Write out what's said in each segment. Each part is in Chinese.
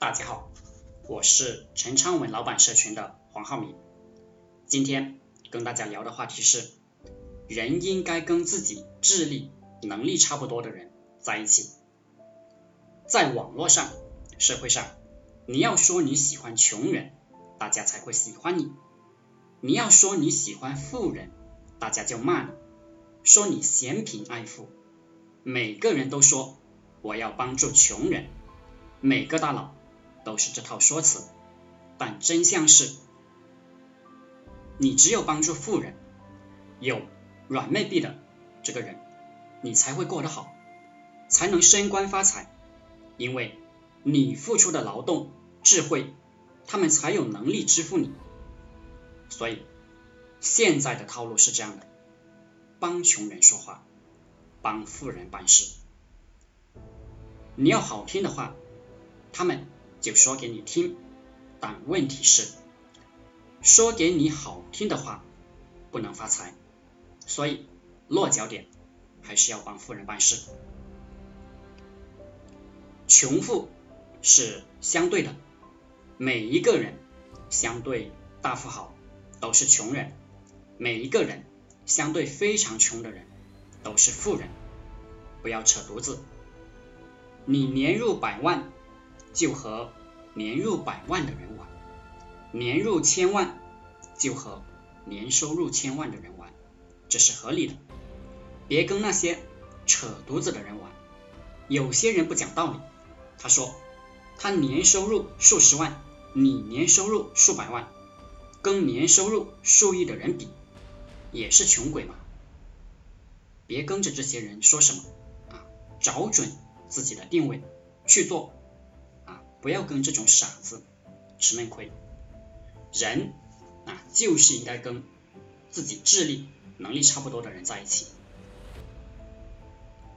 大家好，我是陈昌文老板社群的黄浩明。今天跟大家聊的话题是，人应该跟自己智力、能力差不多的人在一起。在网络上、社会上，你要说你喜欢穷人，大家才会喜欢你；你要说你喜欢富人，大家就骂你，说你嫌贫爱富。每个人都说我要帮助穷人，每个大佬。都是这套说辞，但真相是，你只有帮助富人，有软妹币的这个人，你才会过得好，才能升官发财，因为你付出的劳动、智慧，他们才有能力支付你。所以，现在的套路是这样的：帮穷人说话，帮富人办事。你要好听的话，他们。就说给你听，但问题是，说给你好听的话不能发财，所以落脚点还是要帮富人办事。穷富是相对的，每一个人相对大富豪都是穷人，每一个人相对非常穷的人都是富人，不要扯犊子。你年入百万。就和年入百万的人玩，年入千万就和年收入千万的人玩，这是合理的。别跟那些扯犊子的人玩。有些人不讲道理，他说他年收入数十万，你年收入数百万，跟年收入数亿的人比，也是穷鬼嘛。别跟着这些人说什么啊，找准自己的定位去做。不要跟这种傻子吃闷亏，人啊就是应该跟自己智力能力差不多的人在一起，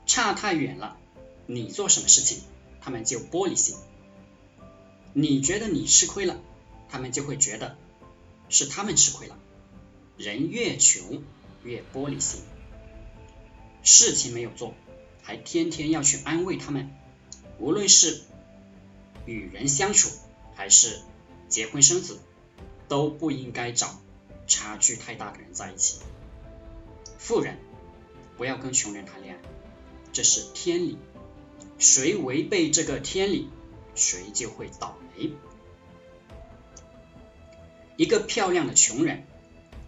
差太远了，你做什么事情他们就玻璃心，你觉得你吃亏了，他们就会觉得是他们吃亏了，人越穷越玻璃心，事情没有做还天天要去安慰他们，无论是。与人相处还是结婚生子，都不应该找差距太大的人在一起。富人不要跟穷人谈恋爱，这是天理。谁违背这个天理，谁就会倒霉。一个漂亮的穷人，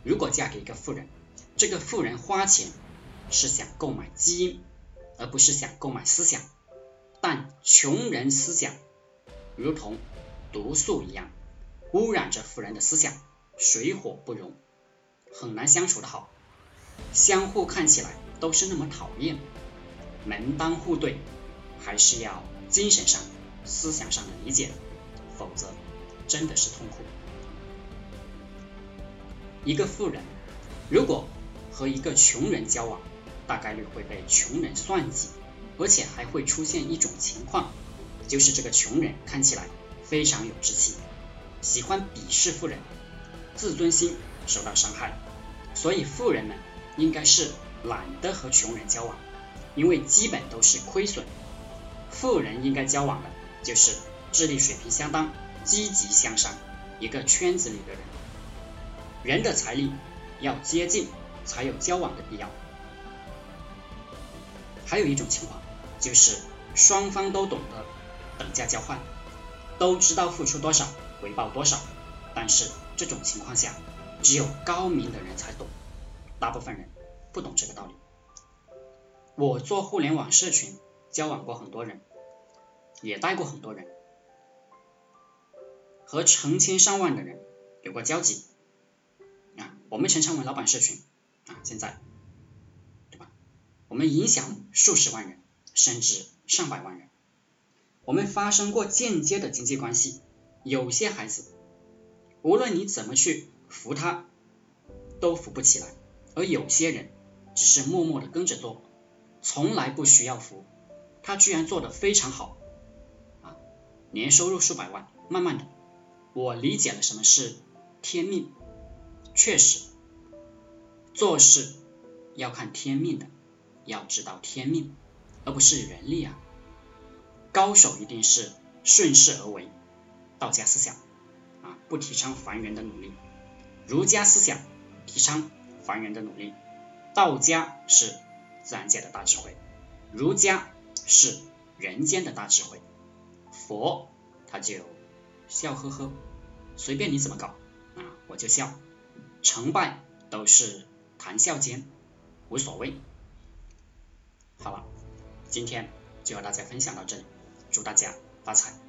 如果嫁给一个富人，这个富人花钱是想购买基因，而不是想购买思想。但穷人思想。如同毒素一样，污染着富人的思想，水火不容，很难相处的好。相互看起来都是那么讨厌，门当户对，还是要精神上、思想上的理解，否则真的是痛苦。一个富人如果和一个穷人交往，大概率会被穷人算计，而且还会出现一种情况。就是这个穷人看起来非常有志气，喜欢鄙视富人，自尊心受到伤害，所以富人们应该是懒得和穷人交往，因为基本都是亏损。富人应该交往的就是智力水平相当、积极向上一个圈子里的人。人的财力要接近，才有交往的必要。还有一种情况就是双方都懂得。等价交换，都知道付出多少回报多少，但是这种情况下，只有高明的人才懂，大部分人不懂这个道理。我做互联网社群，交往过很多人，也带过很多人，和成千上万的人有过交集啊。我们陈昌文老板社群啊，现在对吧？我们影响数十万人，甚至上百万人。我们发生过间接的经济关系，有些孩子，无论你怎么去扶他，都扶不起来；而有些人只是默默的跟着做，从来不需要扶，他居然做的非常好，啊，年收入数百万。慢慢的，我理解了什么是天命，确实，做事要看天命的，要知道天命，而不是人力啊。高手一定是顺势而为，道家思想啊，不提倡凡人的努力；儒家思想提倡凡人的努力。道家是自然界的大智慧，儒家是人间的大智慧，佛他就笑呵呵，随便你怎么搞啊，我就笑，成败都是谈笑间，无所谓。好了，今天就和大家分享到这里，祝大家发财。